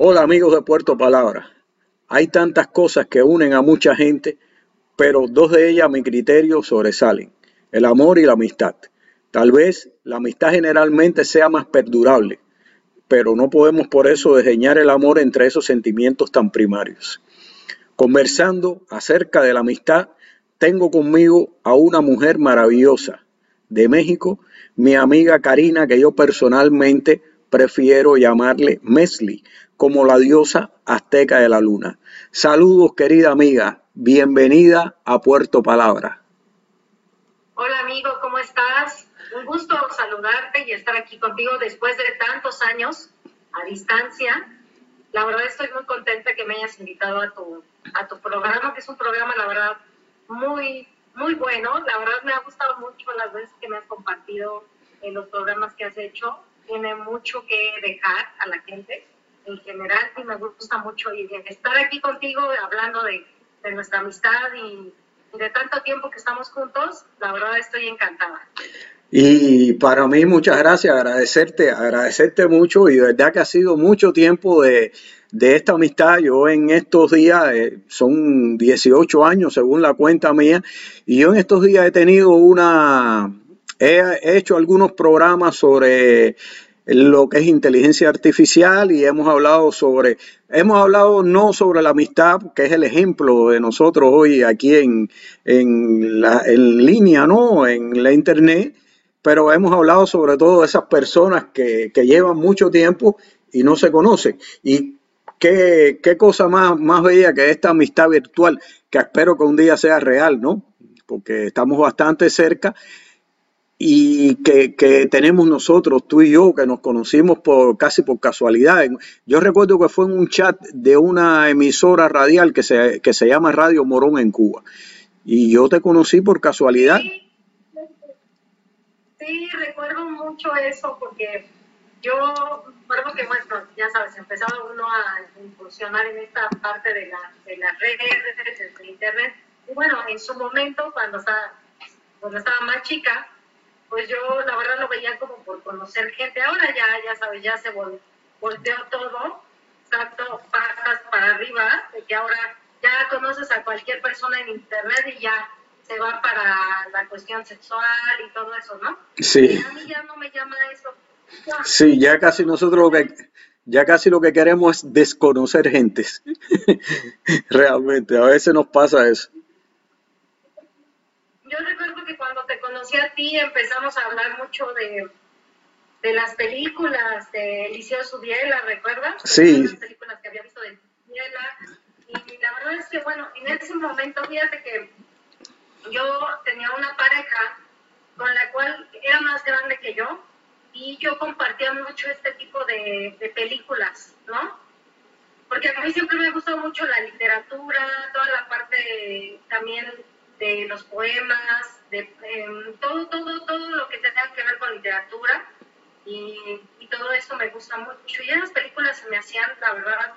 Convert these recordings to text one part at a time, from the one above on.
Hola amigos de Puerto Palabra. Hay tantas cosas que unen a mucha gente, pero dos de ellas a mi criterio sobresalen, el amor y la amistad. Tal vez la amistad generalmente sea más perdurable, pero no podemos por eso desdeñar el amor entre esos sentimientos tan primarios. Conversando acerca de la amistad, tengo conmigo a una mujer maravillosa de México, mi amiga Karina, que yo personalmente prefiero llamarle Mesli, como la diosa azteca de la luna. Saludos, querida amiga. Bienvenida a Puerto Palabra. Hola, amigo, ¿cómo estás? Un gusto saludarte y estar aquí contigo después de tantos años a distancia. La verdad estoy muy contenta que me hayas invitado a tu, a tu programa, que es un programa, la verdad, muy, muy bueno. La verdad me ha gustado mucho las veces que me has compartido en los programas que has hecho. Tiene mucho que dejar a la gente en general y me gusta mucho y estar aquí contigo hablando de, nuestra amistad y, de tanto tiempo que estamos juntos, la verdad estoy encantada. Y para mí muchas gracias, agradecerte, agradecerte mucho y de verdad que ha sido mucho tiempo de, esta amistad. Yo en estos días, eh, son 18 años según la cuenta mía, y yo en estos días he tenido una, he hecho algunos programas sobre lo que es inteligencia artificial y hemos hablado sobre, hemos hablado no sobre la amistad, que es el ejemplo de nosotros hoy aquí en, en, la, en línea, ¿no? En la internet, pero hemos hablado sobre todo de esas personas que, que llevan mucho tiempo y no se conocen. Y qué, qué cosa más, más bella que esta amistad virtual, que espero que un día sea real, ¿no? Porque estamos bastante cerca y que, que, tenemos nosotros, tú y yo, que nos conocimos por casi por casualidad. Yo recuerdo que fue en un chat de una emisora radial que se, que se llama Radio Morón en Cuba. Y yo te conocí por casualidad. Sí, recuerdo mucho eso porque yo recuerdo que, bueno, ya sabes, empezaba uno a funcionar en esta parte de, la, de las redes, de internet. Y bueno, en su momento, cuando estaba, cuando estaba más chica, pues yo la verdad lo veía como por conocer gente. Ahora ya, ya sabes, ya se volteó todo, tanto patas para arriba, de que ahora ya conoces a cualquier persona en internet y ya se va para la cuestión sexual y todo eso, ¿no? Sí. a mí ya no me llama eso. Sí, ya casi nosotros lo que ya casi lo que queremos es desconocer gentes. Realmente, a veces nos pasa eso. Yo recuerdo conocí a ti empezamos a hablar mucho de, de las películas de Eliseo Subiela, ¿recuerdas? Sí. Las películas que había visto de Subiela. Y la verdad es que, bueno, en ese momento, fíjate que yo tenía una pareja con la cual era más grande que yo y yo compartía mucho este tipo de, de películas, ¿no? Porque a mí siempre me gustó mucho la literatura, toda la parte también de los poemas, de em, todo, todo, todo lo que tenga que ver con literatura y, y, todo esto me gusta mucho. Y las películas se me hacían, la verdad,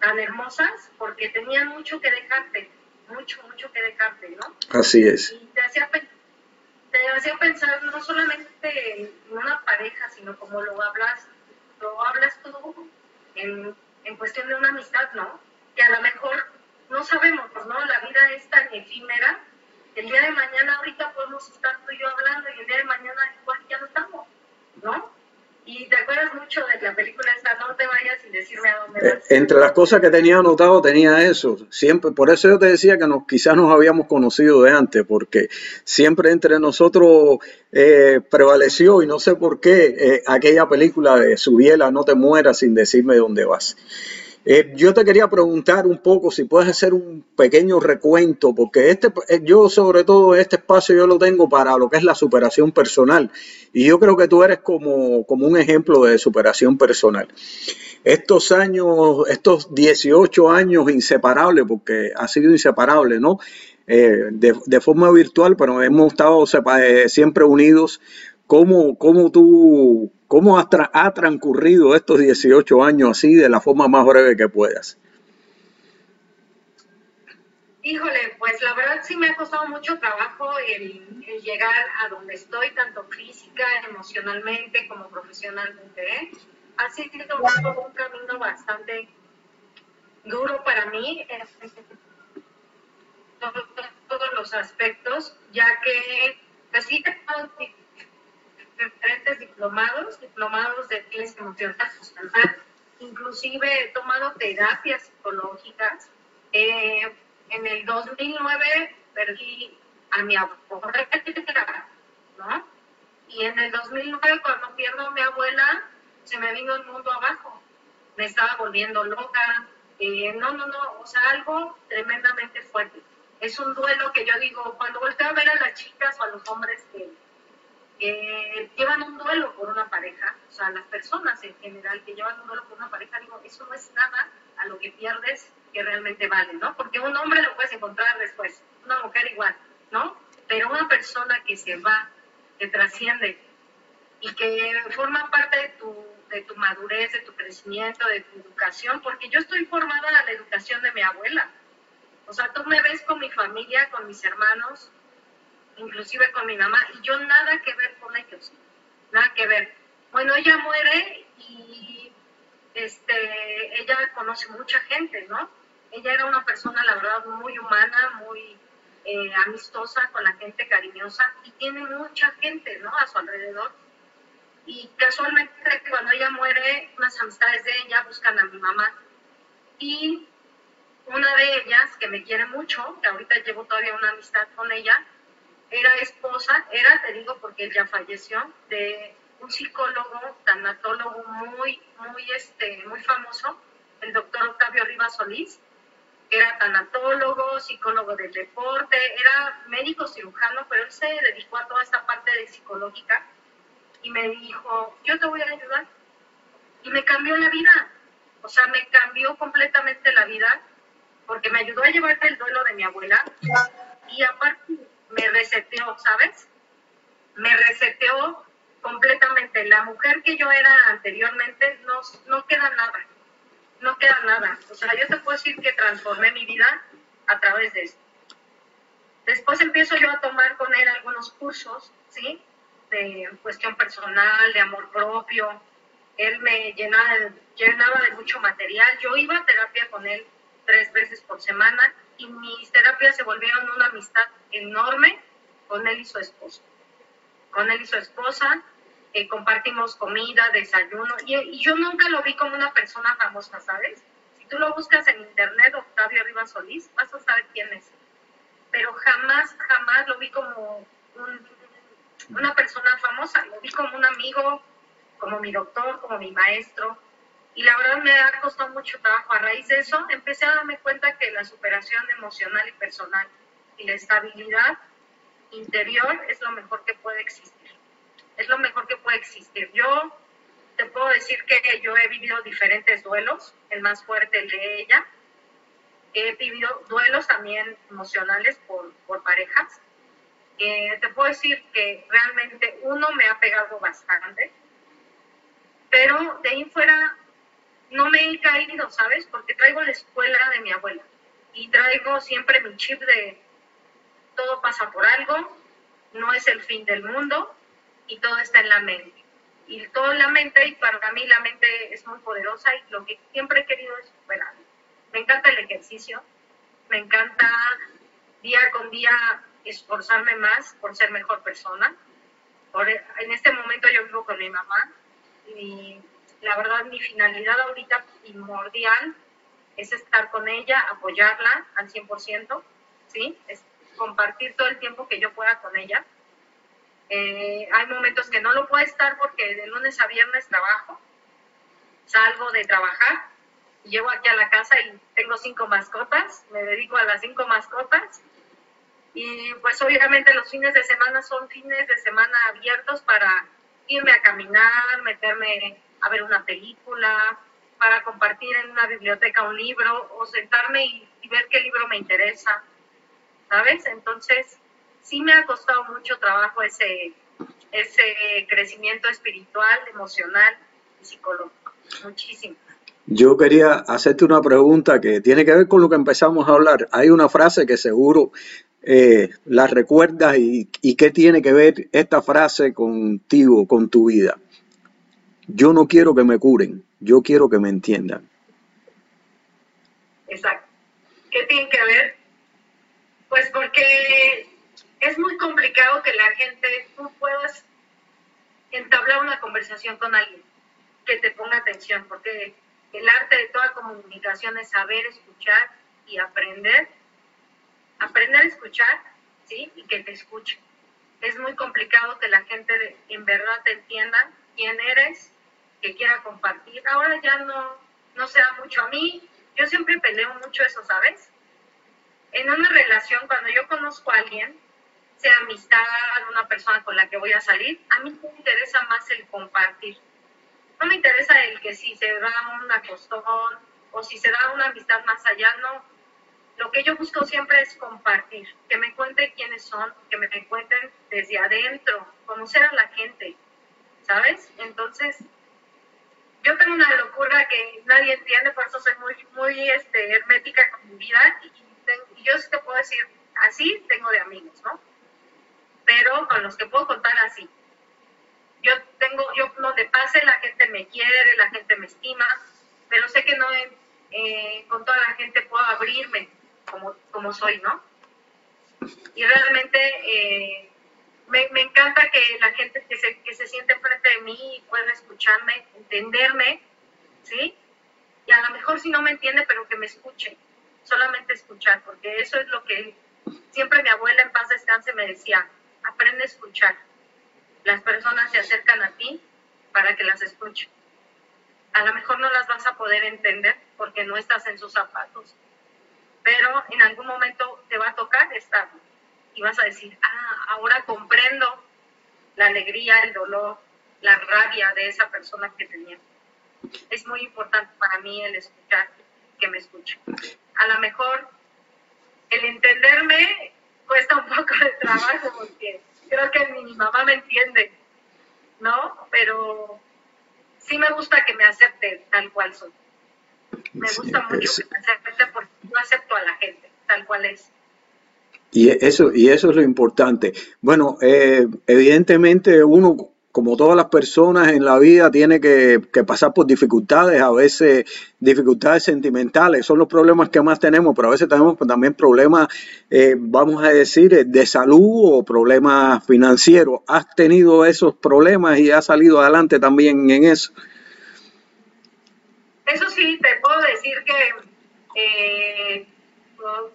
tan hermosas porque tenían mucho que dejarte, mucho, mucho que dejarte, ¿no? Así es. Y te hacía, te hacía pensar no solamente en una pareja, sino como lo hablas, lo hablas tú en, en cuestión de una amistad, ¿no? Que a lo mejor no sabemos, ¿no? La vida es tan efímera el día de mañana ahorita podemos estar tú y yo hablando y el día de mañana igual ya no estamos, ¿no? Y te acuerdas mucho de la película esta, no te vayas sin decirme a dónde vas. Eh, entre las cosas que tenía anotado tenía eso, siempre, por eso yo te decía que nos, quizás nos habíamos conocido de antes, porque siempre entre nosotros eh, prevaleció y no sé por qué eh, aquella película de Subiela, no te mueras sin decirme dónde vas. Eh, yo te quería preguntar un poco si puedes hacer un pequeño recuento, porque este, eh, yo sobre todo este espacio yo lo tengo para lo que es la superación personal y yo creo que tú eres como, como un ejemplo de superación personal. Estos años, estos 18 años inseparables, porque ha sido inseparable, ¿no? Eh, de, de, forma virtual, pero hemos estado siempre unidos. ¿Cómo, cómo tú ¿Cómo ha, transcurrido estos 18 años así de la forma más breve que puedas? Híjole, pues la verdad sí me ha costado mucho trabajo el, llegar a donde estoy, tanto física, emocionalmente como profesionalmente. ¿eh? ha sido un camino bastante duro para mí en todos los aspectos, ya que así diferentes diplomados, diplomados de ciencia emocional inclusive he tomado terapias psicológicas. Eh, en el 2009 perdí a mi abuela, ¿no? Y en el 2009 cuando pierdo a mi abuela, se me vino el mundo abajo. Me estaba volviendo loca. Eh, no, no, no, o sea, algo tremendamente fuerte. Es un duelo que yo digo, cuando volteo a ver a las chicas o a los hombres que, llevan un duelo por una pareja, o sea, las personas en general que llevan un duelo por una pareja, digo, eso no es nada a lo que pierdes que realmente vale, ¿no? Porque un hombre lo puedes encontrar después, una mujer igual, ¿no? Pero una persona que se va, que trasciende y que forma parte de tu de tu madurez, de tu crecimiento, de tu educación, porque yo estoy formada a la educación de mi abuela. O sea, tú me ves con mi familia, con mis hermanos, inclusive con mi mamá, y yo nada que ver con ellos, nada que ver. Bueno, ella muere y este, ella conoce mucha gente, ¿no? Ella era una persona, la verdad, muy humana, muy eh, amistosa con la gente, cariñosa, y tiene mucha gente, ¿no? A su alrededor y casualmente cuando ella muere, unas amistades de ella buscan a mi mamá. Y una de ellas, que me quiere mucho, que ahorita llevo todavía una amistad con ella, era esposa, era, te digo porque él ya falleció, de un psicólogo, tanatólogo muy, muy, este, muy famoso, el doctor Octavio Rivas Solís, era tanatólogo, psicólogo del deporte, era médico cirujano, pero él se dedicó a toda esta parte de psicológica y me dijo, yo te voy a ayudar. Y me cambió la vida. O sea, me cambió completamente la vida porque me ayudó a llevar el duelo de mi abuela y aparte me reseteó, ¿sabes? Me reseteó completamente. La mujer que yo era anteriormente no, no queda nada, no queda nada. O sea, yo te puedo decir que transformé mi vida a través de esto. Después empiezo yo a tomar con él algunos cursos, ¿sí? de cuestión personal, de amor propio. Él me llenaba, llenaba de mucho material. Yo iba a terapia con él tres veces por semana y mis terapias se volvieron una amistad enorme con él y su esposa. Con él y su esposa eh, compartimos comida, desayuno y, y, yo nunca lo vi como una persona famosa, ¿sabes? Si tú lo buscas en internet, Octavio Rivas Solís, vas a saber quién es. Pero jamás, jamás lo vi como un una persona famosa, lo vi como un amigo, como mi doctor, como mi maestro, y la verdad me ha costado mucho trabajo. A raíz de eso empecé a darme cuenta que la superación emocional y personal y la estabilidad interior es lo mejor que puede existir. Es lo mejor que puede existir. Yo te puedo decir que yo he vivido diferentes duelos, el más fuerte el de ella. He vivido duelos también emocionales por, por parejas te puedo decir que realmente uno me ha pegado bastante, pero de ahí fuera no me he caído, ¿sabes? Porque traigo la escuela de mi abuela y traigo siempre mi chip de todo pasa por algo, no es el fin del mundo y todo está en la mente. Y todo en la mente, y para mí la mente es muy poderosa y lo que siempre he querido es superar. Me encanta el ejercicio, me encanta día con día esforzarme más por ser mejor persona. en este momento yo vivo con mi mamá y la verdad mi finalidad ahorita primordial es estar con ella, apoyarla al 100%, ¿sí? Es compartir todo el tiempo que yo pueda con ella. Eh, hay momentos que no lo puedo estar porque de lunes a viernes trabajo, salgo de trabajar, llego aquí a la casa y tengo cinco mascotas, me dedico a las cinco mascotas y pues obviamente los fines de semana son fines de semana abiertos para irme a caminar, meterme a ver una película, para compartir en una biblioteca un libro o sentarme y, ver qué libro me interesa, ¿sabes? Entonces, sí me ha costado mucho trabajo ese, ese crecimiento espiritual, emocional y psicológico. Muchísimo. Yo quería hacerte una pregunta que tiene que ver con lo que empezamos a hablar. Hay una frase que seguro eh, la recuerdas y, qué tiene que ver esta frase contigo, con tu vida. Yo no quiero que me curen, yo quiero que me entiendan. Exacto. ¿Qué tiene que ver? Pues porque es muy complicado que la gente, tú puedas entablar una conversación con alguien que te ponga atención, porque el arte de toda comunicación es saber escuchar y aprender, aprender a escuchar, ¿sí? Y que te escuche. Es muy complicado que la gente en verdad te entienda quién eres, que quiera compartir. Ahora ya no, no se da mucho a mí. Yo siempre peleo mucho eso, ¿sabes? En una relación, cuando yo conozco a alguien, sea amistad, una persona con la que voy a salir, a mí me interesa más el compartir. No me interesa el que si se da un acostón o si se da una amistad más allá, no. Lo que yo busco siempre es compartir, que me cuenten quiénes son, que me cuenten desde adentro, conocer a la gente, ¿sabes? Entonces, yo tengo una locura que nadie entiende, por eso soy muy, muy este, hermética con mi vida y, yo sí te puedo decir, así tengo de amigos, ¿no? pero con los que puedo contar así. Yo tengo, yo donde pase la gente me quiere, la gente me estima, pero sé que no eh, con toda la gente puedo abrirme como, soy, ¿no? Y realmente eh, me, me, encanta que la gente que se, que se siente enfrente de mí pueda escucharme, entenderme, ¿sí? Y a lo mejor si no me entiende, pero que me escuche, solamente escuchar, porque eso es lo que siempre mi abuela en paz descanse me decía, aprende a escuchar. Las personas se acercan a ti para que las escuchen. A lo mejor no las vas a poder entender porque no estás en sus zapatos, pero en algún momento te va a tocar estar y vas a decir, ah, ahora comprendo la alegría, el dolor, la rabia de esa persona que tenía. Es muy importante para mí el escuchar, que me escuche. A lo mejor el entenderme cuesta un poco de trabajo porque creo que mi mamá me entiende, ¿no? Pero sí me gusta que me acepte tal cual soy. Me gusta mucho que me acepte porque yo acepto a la gente tal cual es. Y eso, y eso es lo importante. Bueno, eh, evidentemente uno como todas las personas en la vida, tiene que, pasar por dificultades, a veces dificultades sentimentales, son los problemas que más tenemos, pero a veces tenemos también problemas, eh, vamos a decir, de salud o problemas financieros. ¿Has tenido esos problemas y has salido adelante también en eso? Eso sí, te puedo decir que, eh,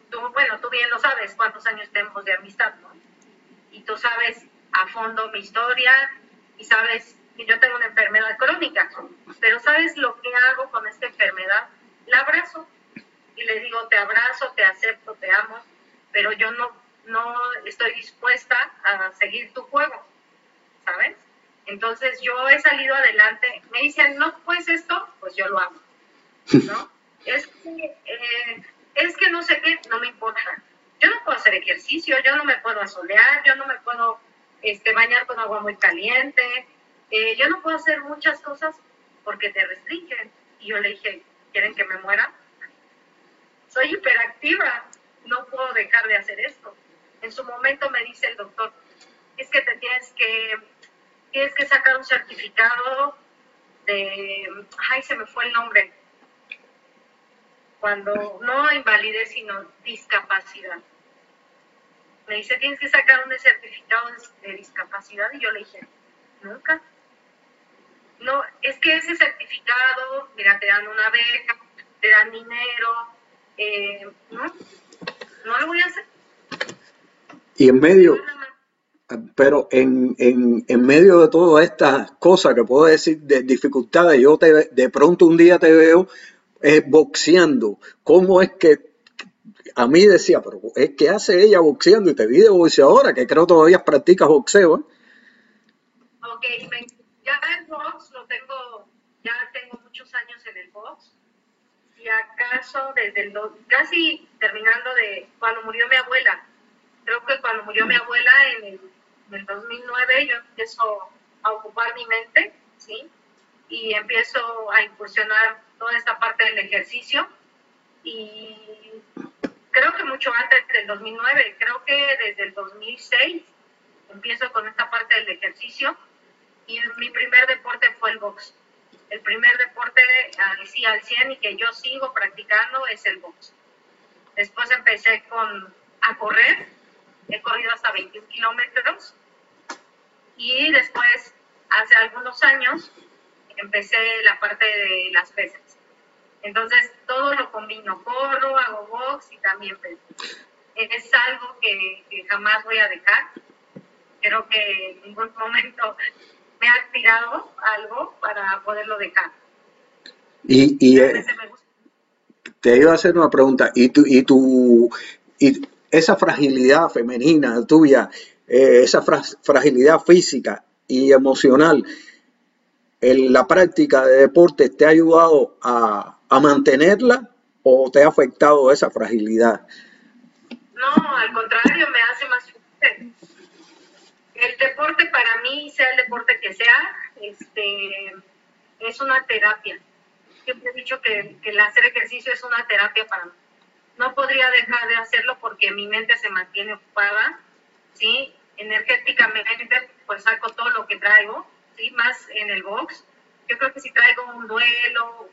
tú, bueno, tú bien lo sabes cuántos años tenemos de amistad, ¿no? Y tú sabes a fondo mi historia, y sabes que yo tengo una enfermedad crónica, pero ¿sabes lo que hago con esta enfermedad? La abrazo y le digo, te abrazo, te acepto, te amo, pero yo no, no estoy dispuesta a seguir tu juego, ¿sabes? Entonces yo he salido adelante, me dicen, no, pues esto, pues yo lo amo, ¿no? Es que, eh, es que no sé qué, no me importa. Yo no puedo hacer ejercicio, yo no me puedo asolear, yo no me puedo este, bañar con agua muy caliente. Eh, yo no puedo hacer muchas cosas porque te restringen. Y yo le dije, ¿quieren que me muera? Soy hiperactiva, no puedo dejar de hacer esto. En su momento me dice el doctor, es que te tienes que, tienes que sacar un certificado de, ay, se me fue el nombre, cuando no invalidez, sino discapacidad me dice, tienes que sacar un certificado de, discapacidad. Y yo le dije, nunca. No, es que ese certificado, mira, te dan una beca, te dan dinero, eh, no, no lo voy a hacer. Y en medio, pero en, en, en medio de todas estas cosas que puedo decir de dificultades, yo te, de pronto un día te veo eh, boxeando. ¿Cómo es que a mí decía, pero ¿qué hace ella boxeando? Y te vi de boxeadora, que creo todavía practicas boxeo. ¿eh? Ok, ya el box lo tengo, ya tengo muchos años en el box. Y acaso desde el, casi terminando de cuando murió mi abuela, creo que cuando murió mi abuela en el, en el 2009 yo empiezo a ocupar mi mente, ¿sí? Y empiezo a incursionar toda esta parte del ejercicio. Y creo que mucho antes del 2009, creo que desde el 2006 empiezo con esta parte del ejercicio y mi primer deporte fue el box. El primer deporte así al 100 y que yo sigo practicando es el box. Después empecé con, a correr, he corrido hasta 21 kilómetros y después, hace algunos años, empecé la parte de las pesas. Entonces, todo lo combino, corro, hago box y también peso. Es algo que, que jamás voy a dejar. Creo que en ningún momento me ha tirado algo para poderlo dejar. Y, y eh, te iba a hacer una pregunta, ¿y tu, y tu, y esa fragilidad femenina tuya, eh, esa fragilidad física y emocional, en la práctica de deporte te ha ayudado a, a mantenerla o te ha afectado esa fragilidad? No, al contrario, me hace más fuerte el deporte para mí, sea el deporte que sea, este, es una terapia. Siempre he dicho que, el hacer ejercicio es una terapia para mí. No podría dejar de hacerlo porque mi mente se mantiene ocupada, ¿sí? Energéticamente, pues saco todo lo que traigo, ¿sí? Más en el box. Yo creo que si traigo un duelo,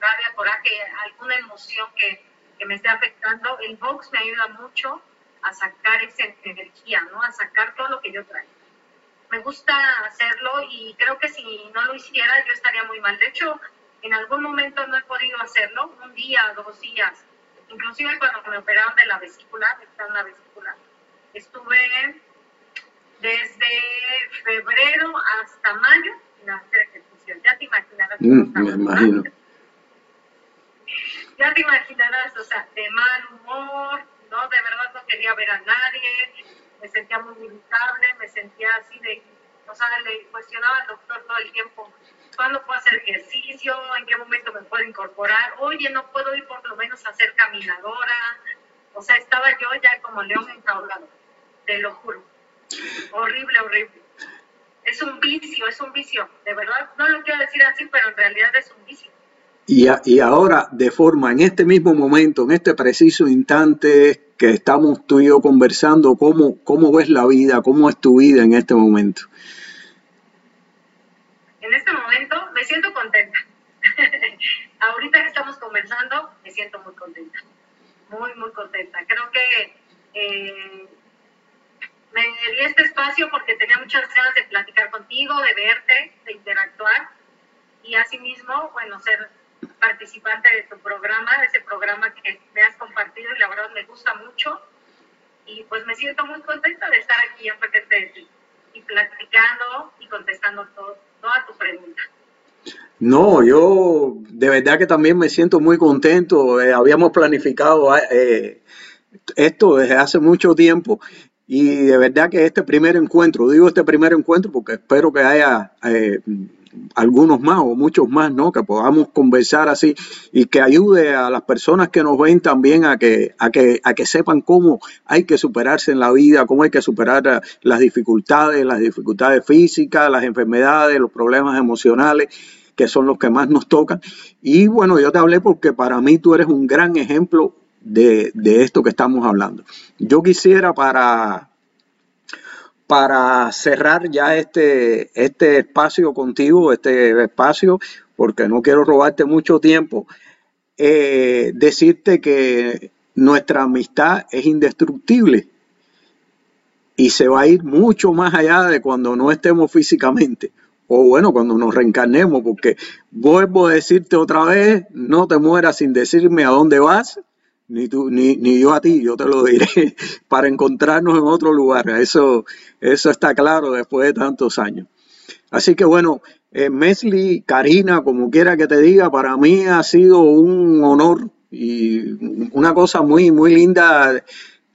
rabia, coraje, alguna emoción que, que me esté afectando, el box me ayuda mucho a sacar esa energía, ¿no? A sacar todo lo que yo traigo. Me gusta hacerlo y creo que si no lo hiciera yo estaría muy mal. De hecho, en algún momento no he podido hacerlo, un día, dos días, inclusive cuando me operaron de la vesícula, de la vesícula, estuve desde febrero hasta mayo sin hacer ejercicio. Ya te imaginarás. Mm, me imagino. Ya te imaginarás, o sea, de mal humor, ¿no? De verdad no quería ver a nadie, me sentía muy irritable, me sentía así de, o sea, le cuestionaba al doctor todo el tiempo, ¿cuándo puedo hacer ejercicio? ¿En qué momento me puedo incorporar? Oye, no puedo ir por lo menos a ser caminadora. O sea, estaba yo ya como león enjaulado, te lo juro. Horrible, horrible. Es un vicio, es un vicio. De verdad, no lo quiero decir así, pero en realidad es un vicio. Y, y, ahora, de forma, en este mismo momento, en este preciso instante que estamos tú y yo conversando, ¿cómo, cómo ves la vida? ¿Cómo es tu vida en este momento? En este momento me siento contenta. Ahorita que estamos conversando, me siento muy contenta. Muy, muy contenta. Creo que eh, me di este espacio porque tenía muchas ganas de platicar contigo, de verte, de interactuar y asimismo, bueno, ser participante de tu programa, de ese programa que me has compartido y la verdad me gusta mucho. Y pues me siento muy contenta de estar aquí en frente de ti y platicando y contestando todo, toda tu pregunta. No, yo de verdad que también me siento muy contento. Eh, habíamos planificado eh, esto desde hace mucho tiempo y de verdad que este primer encuentro, digo este primer encuentro porque espero que haya eh, algunos más o muchos más, ¿no? Que podamos conversar así y que ayude a las personas que nos ven también a que, a que, a que sepan cómo hay que superarse en la vida, cómo hay que superar eh, las dificultades, las dificultades físicas, las enfermedades, los problemas emocionales que son los que más nos tocan. Y bueno, yo te hablé porque para mí tú eres un gran ejemplo de, de esto que estamos hablando. Yo quisiera para, para cerrar ya este, este espacio contigo, este espacio, porque no quiero robarte mucho tiempo, eh, decirte que nuestra amistad es indestructible y se va a ir mucho más allá de cuando no estemos físicamente. O bueno, cuando nos reencarnemos, porque vuelvo a decirte otra vez, no te mueras sin decirme a dónde vas, ni tú, ni, ni yo a ti, yo te lo diré, para encontrarnos en otro lugar. Eso, eso está claro después de tantos años. Así que bueno, eh, Mesli, Karina, como quiera que te diga, para mí ha sido un honor y una cosa muy, muy linda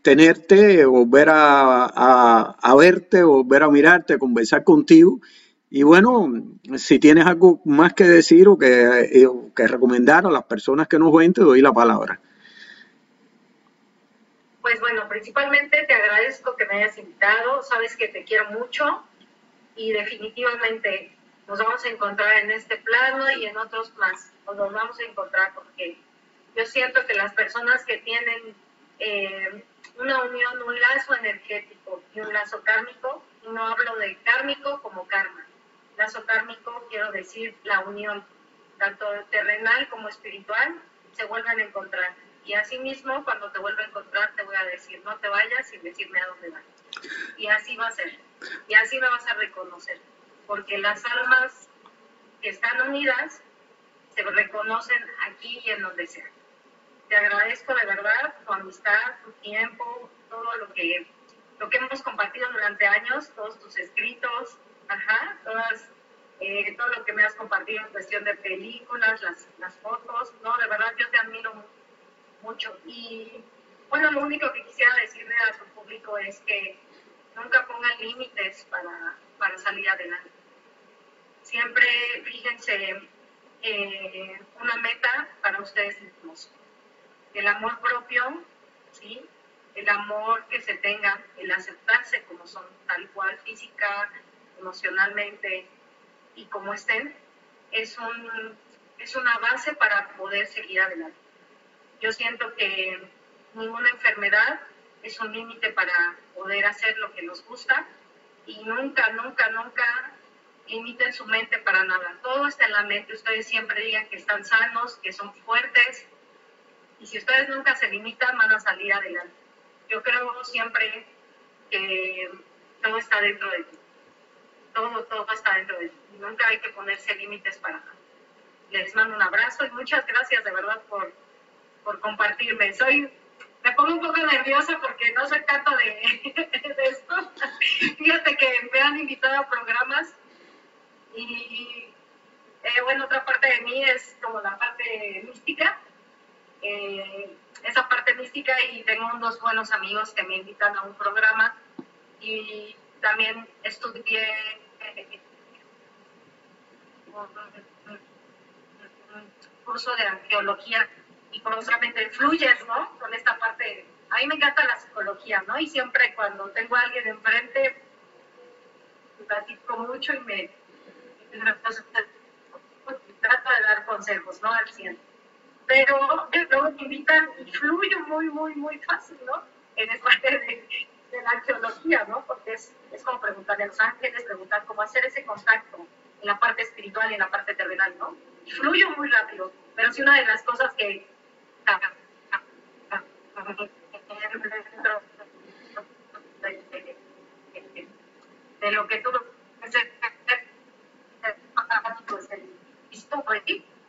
tenerte, volver a, a, a verte, volver a mirarte, conversar contigo. Y bueno, si tienes algo más que decir o que, eh, que recomendar a las personas que nos ven, te doy la palabra. Pues bueno, principalmente te agradezco que me hayas invitado, sabes que te quiero mucho y definitivamente nos vamos a encontrar en este plano y en otros más, nos vamos a encontrar porque yo siento que las personas que tienen eh, una unión, un lazo energético y un lazo kármico, no hablo de kármico como karma, lazo kármico, quiero decir la unión, tanto terrenal como espiritual, se vuelven a encontrar. Y así mismo, cuando te vuelva a encontrar, te voy a decir, no te vayas sin decirme a dónde vas. Y así va a ser. Y así me vas a reconocer. Porque las almas que están unidas se reconocen aquí y en donde sea. Te agradezco de verdad tu amistad, tu tiempo, todo lo que, lo que hemos compartido durante años, todos tus escritos, ajá, todas, eh, todo lo que me has compartido en cuestión de películas, las, las fotos, no, de verdad yo te admiro mucho. Y bueno, lo único que quisiera decirle a tu público es que nunca pongan límites para, para salir adelante. Siempre fíjense eh, una meta para ustedes mismos. El amor propio, ¿sí? el amor que se tenga, el aceptarse como son, tal cual, física, emocionalmente y como estén, es, un, es una base para poder seguir adelante. Yo siento que ninguna enfermedad es un límite para poder hacer lo que nos gusta y nunca, nunca, nunca limiten su mente para nada. Todo está en la mente. Ustedes siempre digan que están sanos, que son fuertes. Y si ustedes nunca se limitan, van a salir adelante. Yo creo siempre que todo está dentro de ti. Todo, todo está dentro de ti. Nunca hay que ponerse límites para nada. Les mando un abrazo y muchas gracias de verdad por, por compartirme. Soy me pongo un poco nerviosa porque no soy tanto de, esto. Fíjate que me han invitado a programas y eh, bueno, otra parte de mí es como la parte mística, eh, esa parte mística y tengo unos buenos amigos que me invitan a un programa y también estudié un, curso de arqueología y curiosamente fluyes, ¿no? Con esta parte, a mí me encanta la psicología, ¿no? Y siempre cuando tengo a alguien enfrente, platico mucho y me, trato de dar consejos, ¿no? Al 100. Pero luego me invitan y fluyo muy, muy, muy fácil, ¿no? En esta parte de, de, la arqueología, ¿no? Porque es, es como preguntarle a los ángeles, preguntar cómo hacer ese contacto en la parte espiritual y en la parte terrenal, ¿no? Fluyo muy rápido. Pero sí una de las cosas que de lo que tú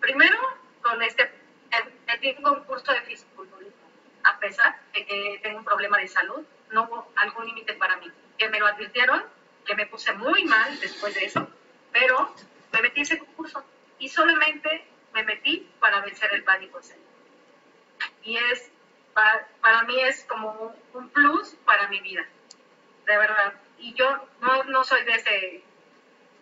primero con este un curso de fisiculturismo a pesar de que tengo un problema de salud no hubo algún límite para mí. Que me lo advirtieron que me puse muy mal después de eso pero me metí en ese curso y solamente me metí para vencer el pánico escénico y es, para, mí es como un, plus para mi vida, de verdad. Y yo no, no soy de, ese,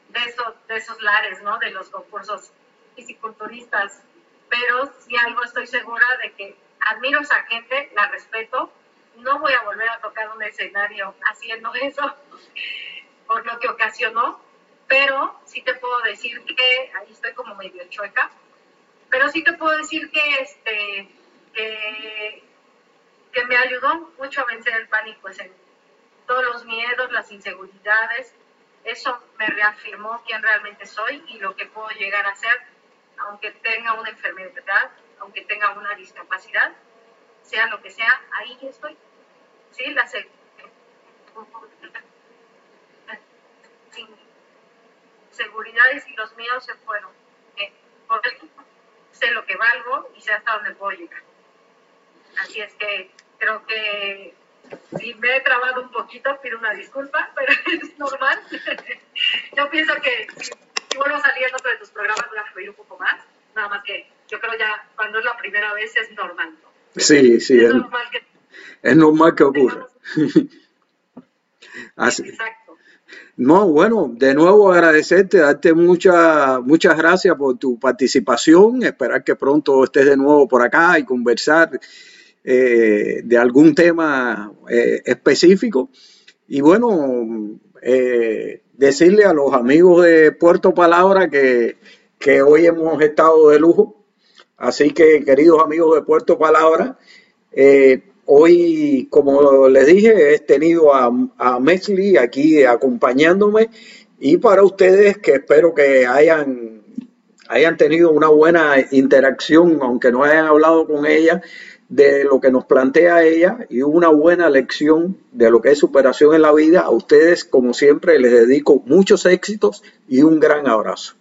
de, esos, de esos lares, ¿no? De los concursos fisiculturistas, pero si algo estoy segura de que admiro a esa gente, la respeto, no voy a volver a tocar un escenario haciendo eso por lo que ocasionó, pero sí te puedo decir que ahí estoy como medio chueca, pero sí te puedo decir que este que, me ayudó mucho a vencer el pánico en Todos los miedos, las inseguridades, eso me reafirmó quién realmente soy y lo que puedo llegar a ser, aunque tenga una enfermedad, aunque tenga una discapacidad, sea lo que sea, ahí estoy. Sí, la seguridades y los miedos se fueron. Eh, sé lo que valgo y sé hasta dónde puedo llegar. Así es que creo que si me he trabado un poquito, pido una disculpa, pero es normal. yo pienso que si, vuelvo a salir en otro de tus programas voy a fluir un poco más. Nada más que yo creo ya cuando es la primera vez es normal. Sí, sí, es, normal que, es normal que ocurra. Así. Exacto. No, bueno, de nuevo agradecerte, darte muchas muchas gracias por tu participación, esperar que pronto estés de nuevo por acá y conversar eh, de algún tema eh, específico. Y bueno, eh, decirle a los amigos de Puerto Palabra que, que, hoy hemos estado de lujo. Así que, queridos amigos de Puerto Palabra, hoy, como les dije, he tenido a, a Mesli aquí acompañándome Y para ustedes que espero que hayan, hayan tenido una buena interacción, aunque no hayan hablado con ella, de lo que nos plantea ella y una buena lección de lo que es superación en la vida. A ustedes, como siempre, les dedico muchos éxitos y un gran abrazo.